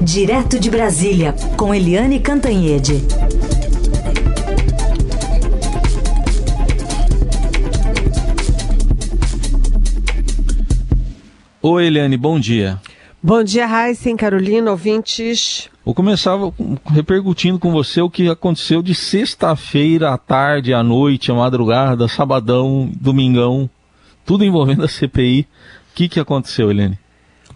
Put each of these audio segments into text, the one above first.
Direto de Brasília, com Eliane Cantanhede. Oi, Eliane, bom dia. Bom dia, Raíssen, Carolina, ouvintes. Vou começar repercutindo com você o que aconteceu de sexta-feira à tarde, à noite, à madrugada, sabadão, domingão, tudo envolvendo a CPI. O que, que aconteceu, Eliane?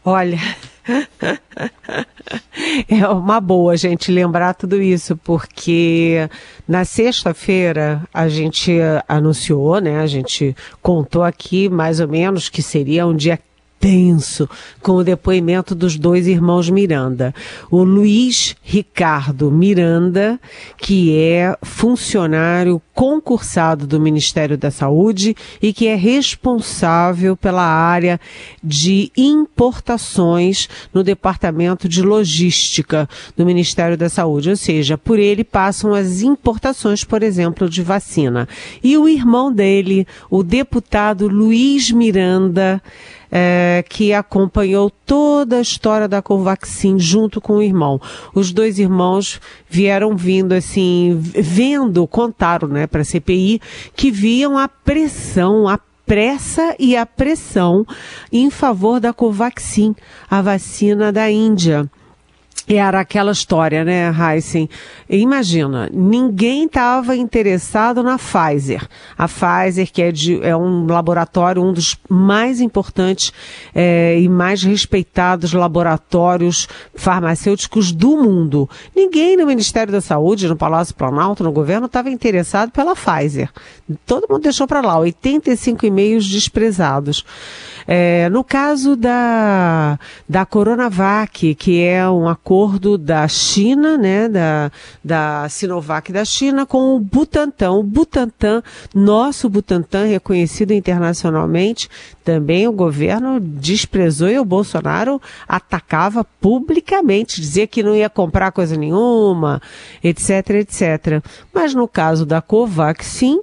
Olha, é uma boa a gente lembrar tudo isso, porque na sexta-feira a gente anunciou, né? A gente contou aqui mais ou menos que seria um dia tenso com o depoimento dos dois irmãos Miranda. O Luiz Ricardo Miranda, que é funcionário concursado do Ministério da Saúde e que é responsável pela área de importações no Departamento de Logística do Ministério da Saúde, ou seja, por ele passam as importações, por exemplo, de vacina. E o irmão dele, o deputado Luiz Miranda, é, que acompanhou toda a história da Covaxin junto com o irmão. Os dois irmãos vieram vindo assim, vendo, contaram, né, para a CPI, que viam a pressão, a pressa e a pressão em favor da Covaxin, a vacina da Índia era aquela história, né, Heisen? Imagina, ninguém estava interessado na Pfizer. A Pfizer, que é, de, é um laboratório, um dos mais importantes é, e mais respeitados laboratórios farmacêuticos do mundo. Ninguém no Ministério da Saúde, no Palácio Planalto, no governo, estava interessado pela Pfizer. Todo mundo deixou para lá, 85 e-mails desprezados. É, no caso da, da Coronavac, que é um acordo da China, né, da, da Sinovac da China com o Butantan. O Butantan, nosso Butantan, reconhecido internacionalmente, também o governo desprezou e o Bolsonaro atacava publicamente, dizia que não ia comprar coisa nenhuma, etc, etc. Mas no caso da Covaxin,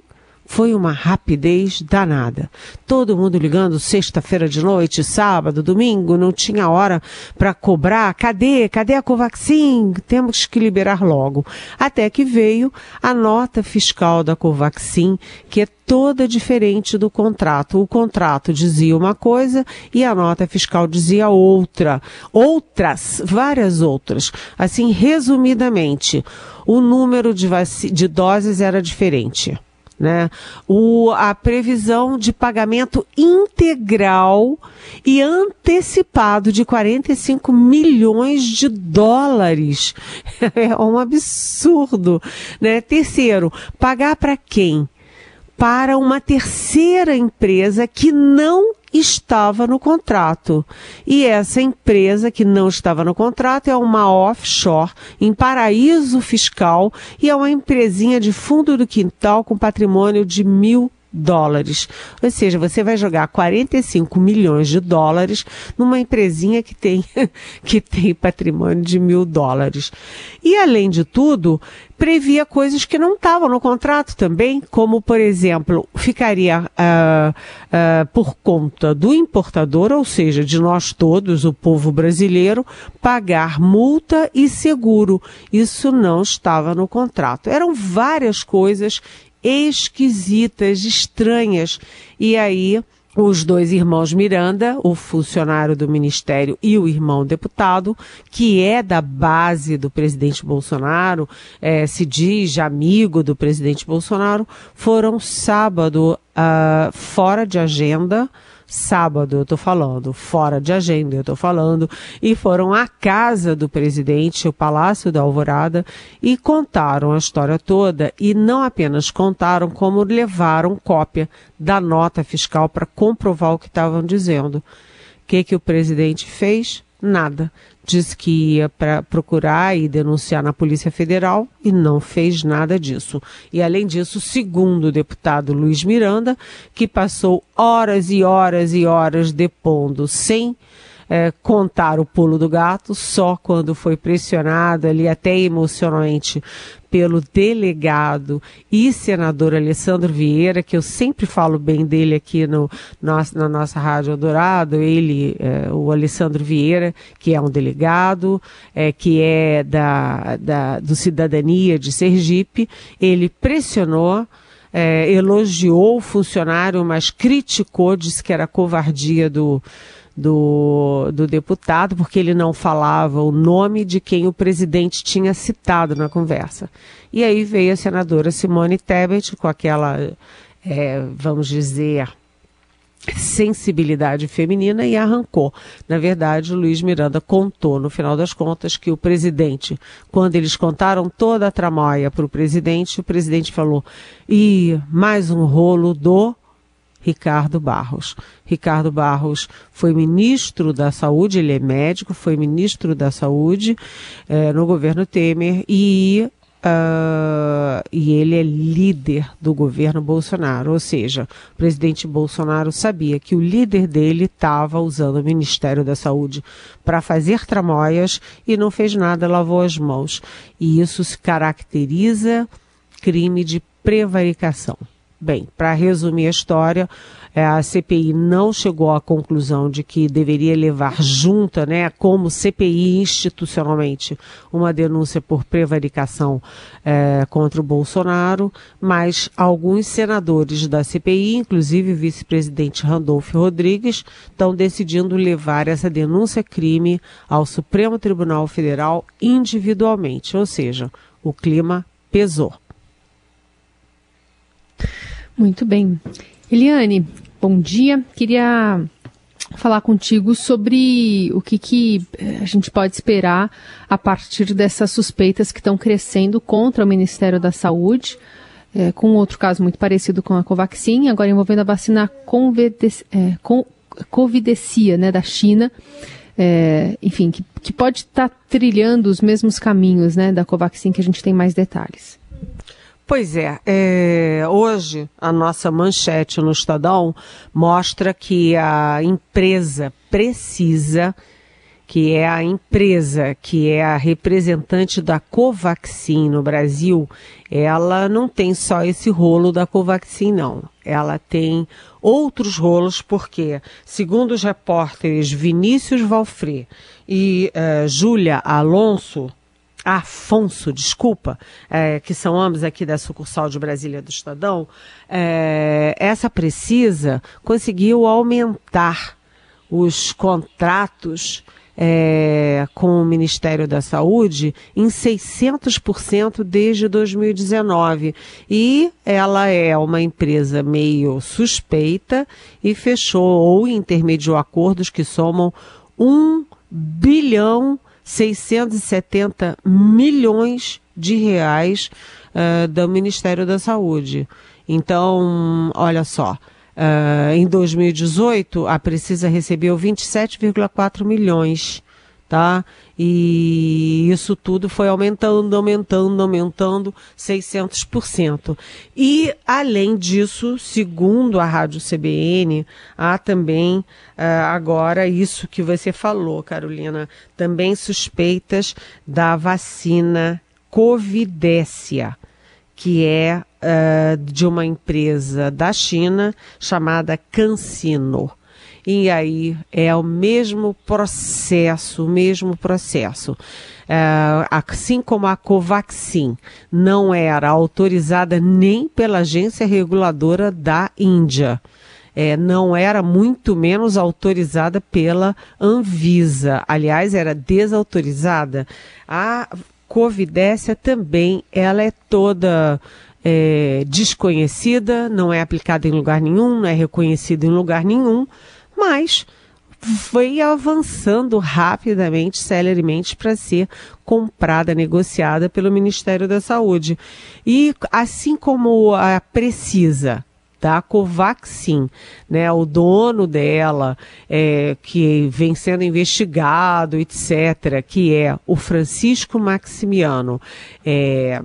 foi uma rapidez danada. Todo mundo ligando sexta-feira de noite, sábado, domingo, não tinha hora para cobrar. Cadê? Cadê a Covaxin? Temos que liberar logo. Até que veio a nota fiscal da Covaxin, que é toda diferente do contrato. O contrato dizia uma coisa e a nota fiscal dizia outra. Outras, várias outras. Assim, resumidamente, o número de, de doses era diferente né? O, a previsão de pagamento integral e antecipado de 45 milhões de dólares. É um absurdo, né? Terceiro, pagar para quem? Para uma terceira empresa que não estava no contrato. E essa empresa que não estava no contrato é uma offshore em paraíso fiscal e é uma empresinha de fundo do quintal com patrimônio de mil dólares. Ou seja, você vai jogar 45 milhões de dólares numa empresinha que tem, que tem patrimônio de mil dólares. E além de tudo, previa coisas que não estavam no contrato também, como por exemplo, ficaria uh, uh, por conta do importador, ou seja, de nós todos, o povo brasileiro, pagar multa e seguro. Isso não estava no contrato. Eram várias coisas esquisitas, estranhas. E aí, os dois irmãos Miranda, o funcionário do ministério e o irmão deputado, que é da base do presidente Bolsonaro, é, se diz amigo do presidente Bolsonaro, foram sábado uh, fora de agenda sábado, eu estou falando, fora de agenda, eu estou falando, e foram à casa do presidente, o Palácio da Alvorada, e contaram a história toda, e não apenas contaram, como levaram cópia da nota fiscal para comprovar o que estavam dizendo. O que, que o presidente fez? Nada disse que ia para procurar e denunciar na Polícia Federal e não fez nada disso. E além disso, segundo o deputado Luiz Miranda, que passou horas e horas e horas depondo sem é, contar o pulo do gato só quando foi pressionado ali até emocionalmente pelo delegado e senador Alessandro Vieira, que eu sempre falo bem dele aqui no, nosso, na nossa Rádio Dourado, ele, é, o Alessandro Vieira, que é um delegado, é, que é da, da, do Cidadania de Sergipe, ele pressionou é, elogiou o funcionário, mas criticou, disse que era covardia do, do, do deputado, porque ele não falava o nome de quem o presidente tinha citado na conversa. E aí veio a senadora Simone Tebet com aquela, é, vamos dizer, sensibilidade feminina e arrancou. Na verdade, o Luiz Miranda contou, no final das contas, que o presidente, quando eles contaram toda a tramóia para o presidente, o presidente falou: e mais um rolo do Ricardo Barros. Ricardo Barros foi ministro da Saúde, ele é médico, foi ministro da Saúde eh, no governo Temer e Uh, e ele é líder do governo Bolsonaro, ou seja, o presidente Bolsonaro sabia que o líder dele estava usando o Ministério da Saúde para fazer tramóias e não fez nada, lavou as mãos. E isso se caracteriza crime de prevaricação. Bem, para resumir a história, é, a CPI não chegou à conclusão de que deveria levar junta, né, como CPI institucionalmente, uma denúncia por prevaricação é, contra o Bolsonaro, mas alguns senadores da CPI, inclusive o vice-presidente Randolfo Rodrigues, estão decidindo levar essa denúncia crime ao Supremo Tribunal Federal individualmente, ou seja, o clima pesou. Muito bem. Eliane, bom dia. Queria falar contigo sobre o que, que eh, a gente pode esperar a partir dessas suspeitas que estão crescendo contra o Ministério da Saúde, é, com outro caso muito parecido com a Covaxin, agora envolvendo a vacina Convides, é, com, Covidecia, né, da China. É, enfim, que, que pode estar tá trilhando os mesmos caminhos né, da Covaxin, que a gente tem mais detalhes. Pois é, é, hoje a nossa manchete no Estadão mostra que a empresa precisa, que é a empresa que é a representante da Covaxin no Brasil, ela não tem só esse rolo da Covaxin, não. Ela tem outros rolos, porque, segundo os repórteres Vinícius Valfré e uh, Júlia Alonso, Afonso, desculpa, é, que são ambos aqui da sucursal de Brasília do Estadão, é, essa precisa conseguiu aumentar os contratos é, com o Ministério da Saúde em 600% desde 2019. E ela é uma empresa meio suspeita e fechou ou intermediou acordos que somam um bilhão 670 milhões de reais uh, do Ministério da Saúde. Então, olha só, uh, em 2018 a Precisa recebeu 27,4 milhões tá? E isso tudo foi aumentando, aumentando, aumentando 600%. E, além disso, segundo a Rádio CBN, há também uh, agora isso que você falou, Carolina, também suspeitas da vacina Covidécia, que é uh, de uma empresa da China chamada CanSino. E aí é o mesmo processo, o mesmo processo. É, assim como a Covaxin não era autorizada nem pela agência reguladora da Índia. É, não era muito menos autorizada pela Anvisa. Aliás, era desautorizada. A Covidécia também, ela é toda é, desconhecida, não é aplicada em lugar nenhum, não é reconhecida em lugar nenhum mas foi avançando rapidamente, celeremente, para ser comprada, negociada pelo Ministério da Saúde. E assim como a Precisa, da Covaxin, né, o dono dela, é, que vem sendo investigado, etc., que é o Francisco Maximiano, é,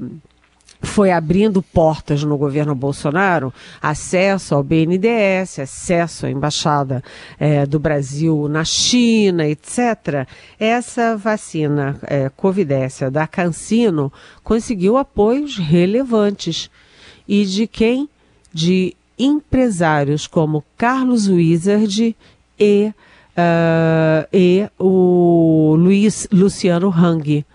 foi abrindo portas no governo Bolsonaro, acesso ao BNDES, acesso à embaixada é, do Brasil na China, etc. Essa vacina é, Covidécia da Cancino conseguiu apoios relevantes. E de quem? De empresários como Carlos Wizard e, uh, e o Luiz Luciano Hang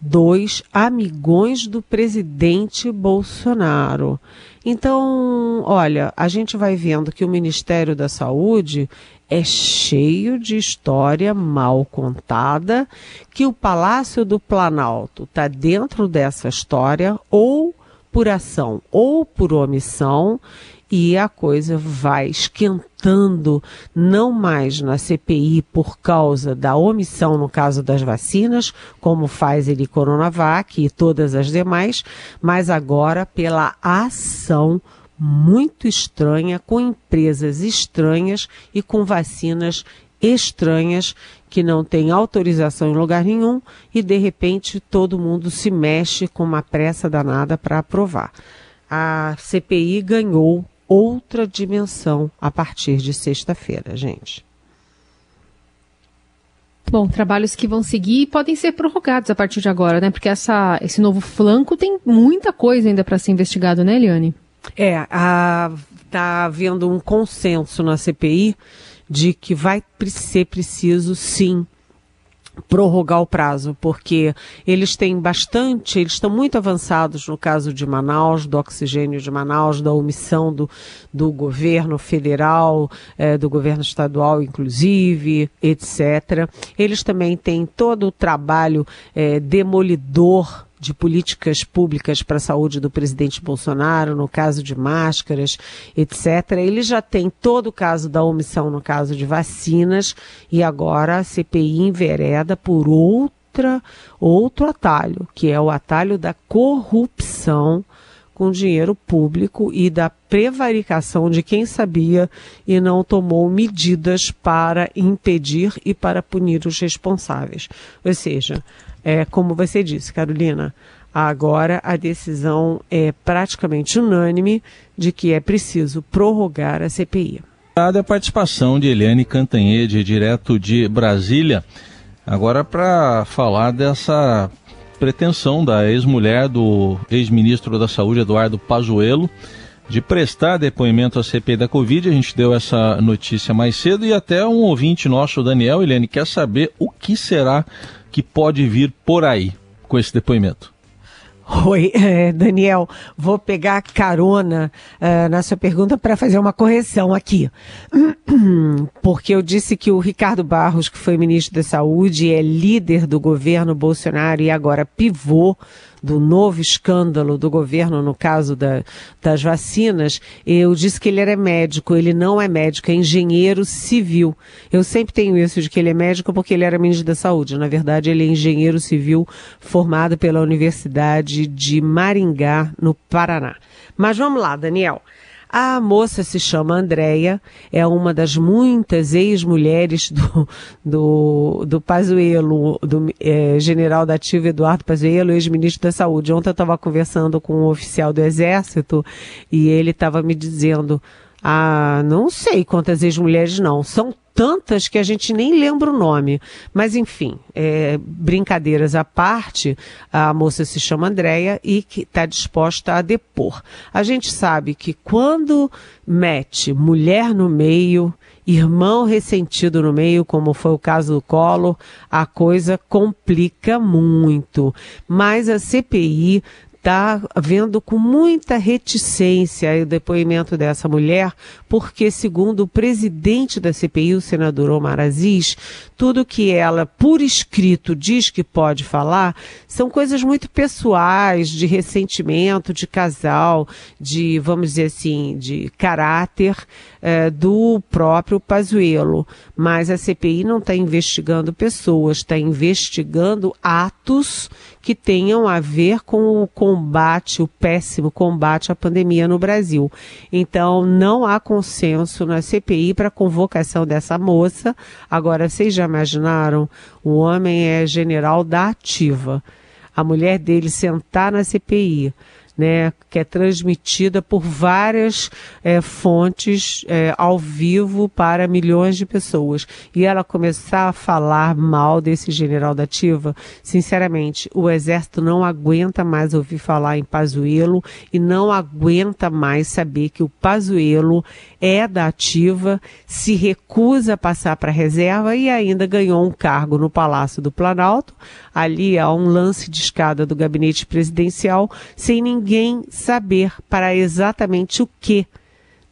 dois amigões do presidente Bolsonaro. Então, olha, a gente vai vendo que o Ministério da Saúde é cheio de história mal contada, que o Palácio do Planalto está dentro dessa história, ou por ação ou por omissão, e a coisa vai esquentando, não mais na CPI por causa da omissão no caso das vacinas, como faz ele Coronavac e todas as demais, mas agora pela ação muito estranha, com empresas estranhas e com vacinas estranhas que não têm autorização em lugar nenhum e de repente todo mundo se mexe com uma pressa danada para aprovar. A CPI ganhou outra dimensão a partir de sexta-feira, gente. Bom, trabalhos que vão seguir podem ser prorrogados a partir de agora, né? Porque essa, esse novo flanco tem muita coisa ainda para ser investigado, né, Eliane? É, está havendo um consenso na CPI de que vai ser preciso, sim, prorrogar o prazo, porque eles têm bastante, eles estão muito avançados no caso de Manaus, do oxigênio de Manaus, da omissão do, do governo federal, eh, do governo estadual, inclusive, etc. Eles também têm todo o trabalho eh, demolidor de políticas públicas para a saúde do presidente Bolsonaro, no caso de máscaras, etc. Ele já tem todo o caso da omissão no caso de vacinas e agora a CPI envereda por outra, outro atalho, que é o atalho da corrupção com dinheiro público e da prevaricação de quem sabia e não tomou medidas para impedir e para punir os responsáveis. Ou seja, é, como você disse, Carolina, agora a decisão é praticamente unânime de que é preciso prorrogar a CPI. A participação de Eliane Cantanhede, direto de Brasília, agora para falar dessa pretensão da ex-mulher do ex-ministro da Saúde, Eduardo Pazuello, de prestar depoimento à CPI da Covid. A gente deu essa notícia mais cedo e até um ouvinte nosso, Daniel Eliane, quer saber o que será que pode vir por aí com esse depoimento? Oi, é, Daniel, vou pegar carona uh, na sua pergunta para fazer uma correção aqui. Porque eu disse que o Ricardo Barros, que foi ministro da Saúde, é líder do governo Bolsonaro e agora pivô do novo escândalo do governo no caso da, das vacinas, eu disse que ele era médico. Ele não é médico, é engenheiro civil. Eu sempre tenho isso de que ele é médico porque ele era ministro da Saúde. Na verdade, ele é engenheiro civil formado pela Universidade de Maringá, no Paraná. Mas vamos lá, Daniel. A moça se chama Andréia, é uma das muitas ex-mulheres do, do, do Pazuello, do é, general da ativa Eduardo Pazuello, ex-ministro da Saúde. Ontem eu estava conversando com um oficial do Exército e ele estava me dizendo, ah, não sei quantas ex-mulheres não, são tantas que a gente nem lembra o nome. Mas, enfim, é, brincadeiras à parte, a moça se chama Andréia e que está disposta a depor. A gente sabe que quando mete mulher no meio, irmão ressentido no meio, como foi o caso do Collor, a coisa complica muito. Mas a CPI está vendo com muita reticência o depoimento dessa mulher, porque, segundo o presidente da CPI, o senador Omar Aziz, tudo que ela, por escrito, diz que pode falar são coisas muito pessoais, de ressentimento, de casal, de, vamos dizer assim, de caráter é, do próprio Pazuello. Mas a CPI não está investigando pessoas, está investigando atos que tenham a ver com o combate, o péssimo combate à pandemia no Brasil. Então, não há consenso na CPI para a convocação dessa moça. Agora, vocês já imaginaram? O homem é general da ativa. A mulher dele sentar na CPI né, que é transmitida por várias é, fontes é, ao vivo para milhões de pessoas. E ela começar a falar mal desse general da ativa, sinceramente, o exército não aguenta mais ouvir falar em Pazuello e não aguenta mais saber que o Pazuello é da ativa, se recusa a passar para a reserva e ainda ganhou um cargo no Palácio do Planalto, ali há um lance de escada do gabinete presidencial, sem ninguém saber para exatamente o que.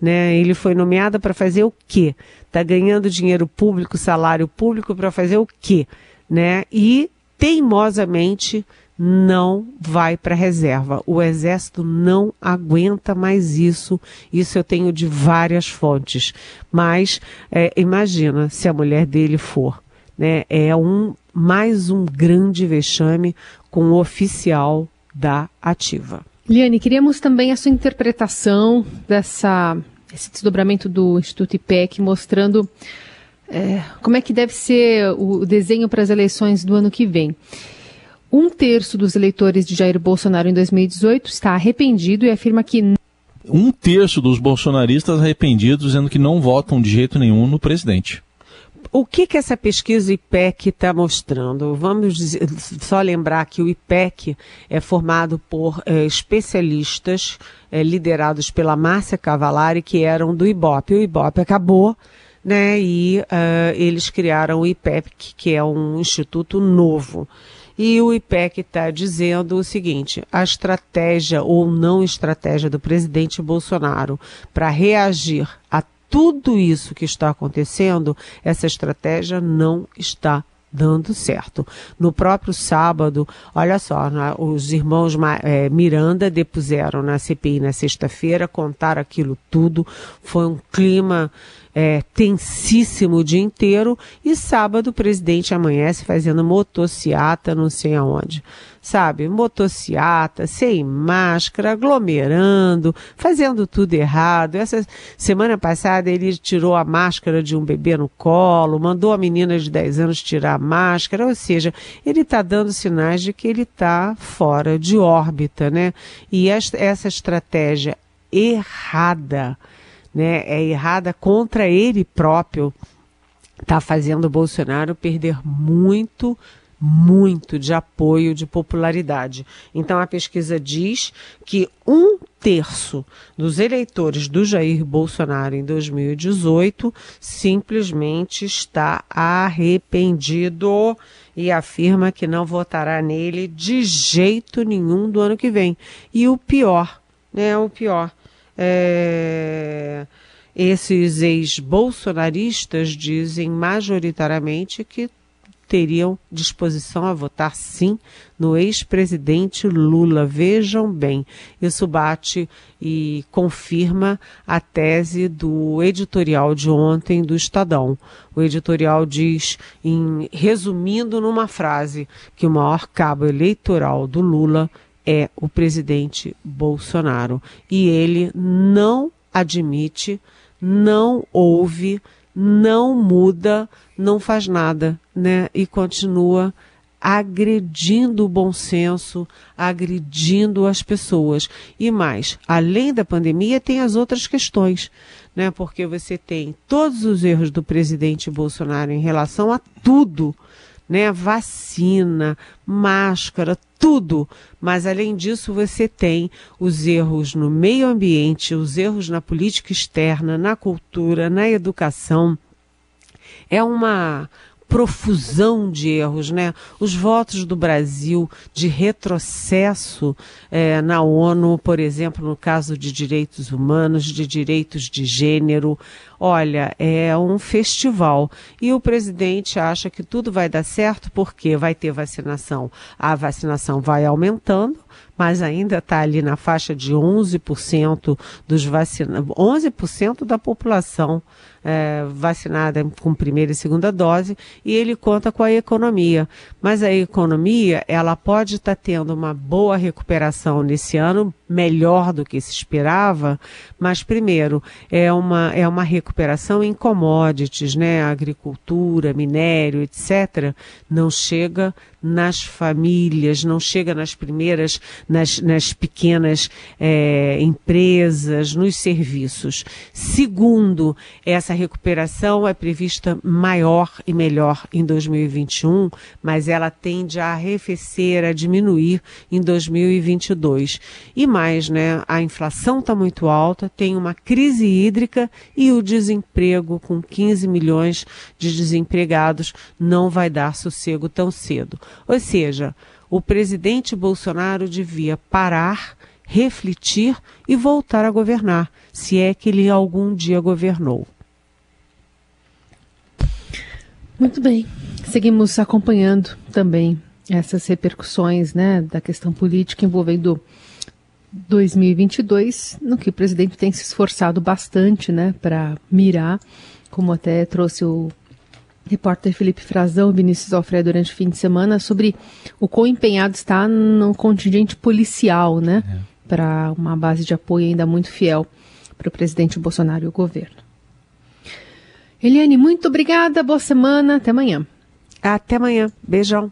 Né? Ele foi nomeado para fazer o quê? Está ganhando dinheiro público, salário público para fazer o quê? Né? E teimosamente não vai para a reserva. O exército não aguenta mais isso. Isso eu tenho de várias fontes. Mas é, imagina se a mulher dele for. Né? É um mais um grande vexame com o oficial da ativa. Liane, queríamos também a sua interpretação dessa esse desdobramento do Instituto IPEC mostrando é, como é que deve ser o desenho para as eleições do ano que vem. Um terço dos eleitores de Jair Bolsonaro em 2018 está arrependido e afirma que. Um terço dos bolsonaristas arrependidos dizendo que não votam de jeito nenhum no presidente o que, que essa pesquisa IPEC está mostrando? Vamos dizer, só lembrar que o IPEC é formado por é, especialistas é, liderados pela Márcia Cavalari, que eram do IBOP. O IBOP acabou, né, e uh, eles criaram o IPEC, que é um instituto novo. E o IPEC está dizendo o seguinte: a estratégia ou não estratégia do presidente Bolsonaro para reagir a tudo isso que está acontecendo, essa estratégia não está dando certo. No próprio sábado, olha só, né, os irmãos é, Miranda depuseram na CPI na sexta-feira, contaram aquilo tudo, foi um clima é, tensíssimo o dia inteiro, e sábado o presidente amanhece fazendo motociata não sei aonde sabe, motociata, sem máscara, aglomerando, fazendo tudo errado. Essa semana passada ele tirou a máscara de um bebê no colo, mandou a menina de 10 anos tirar a máscara, ou seja, ele está dando sinais de que ele está fora de órbita, né? E esta, essa estratégia errada, né, é errada contra ele próprio, está fazendo o Bolsonaro perder muito muito de apoio, de popularidade. Então a pesquisa diz que um terço dos eleitores do Jair Bolsonaro em 2018 simplesmente está arrependido e afirma que não votará nele de jeito nenhum do ano que vem. E o pior, né? O pior. É... Esses ex-bolsonaristas dizem majoritariamente que teriam disposição a votar sim no ex-presidente Lula. Vejam bem, isso bate e confirma a tese do editorial de ontem do Estadão. O editorial diz, em, resumindo numa frase, que o maior cabo eleitoral do Lula é o presidente Bolsonaro. E ele não admite, não ouve, não muda, não faz nada, né? E continua agredindo o bom senso, agredindo as pessoas. E mais, além da pandemia, tem as outras questões, né? Porque você tem todos os erros do presidente Bolsonaro em relação a tudo, né? Vacina, máscara, tudo. Mas além disso, você tem os erros no meio ambiente, os erros na política externa, na cultura, na educação. É uma profusão de erros, né? Os votos do Brasil de retrocesso é, na ONU, por exemplo, no caso de direitos humanos, de direitos de gênero, olha, é um festival. E o presidente acha que tudo vai dar certo porque vai ter vacinação. A vacinação vai aumentando, mas ainda está ali na faixa de 11% dos vacinados, 11% da população é, vacinada com primeira e segunda dose, e ele conta com a economia. Mas a economia, ela pode estar tá tendo uma boa recuperação nesse ano, melhor do que se esperava, mas primeiro é uma, é uma recuperação em commodities, né? Agricultura, minério, etc. Não chega nas famílias, não chega nas primeiras, nas, nas pequenas é, empresas, nos serviços. Segundo, essa recuperação é prevista maior e melhor em 2021, mas ela tende a arrefecer, a diminuir em 2022. E mais, né? A inflação está muito alta, tem uma crise hídrica e o desemprego, com 15 milhões de desempregados, não vai dar sossego tão cedo. Ou seja, o presidente Bolsonaro devia parar, refletir e voltar a governar, se é que ele algum dia governou. Muito bem. Seguimos acompanhando também essas repercussões né, da questão política envolvendo 2022, no que o presidente tem se esforçado bastante né, para mirar, como até trouxe o repórter Felipe Frazão, Vinícius Alfredo durante o fim de semana, sobre o quão empenhado está no contingente policial, né? É. Para uma base de apoio ainda muito fiel para o presidente Bolsonaro e o governo. Eliane, muito obrigada, boa semana, até amanhã. Até amanhã, beijão.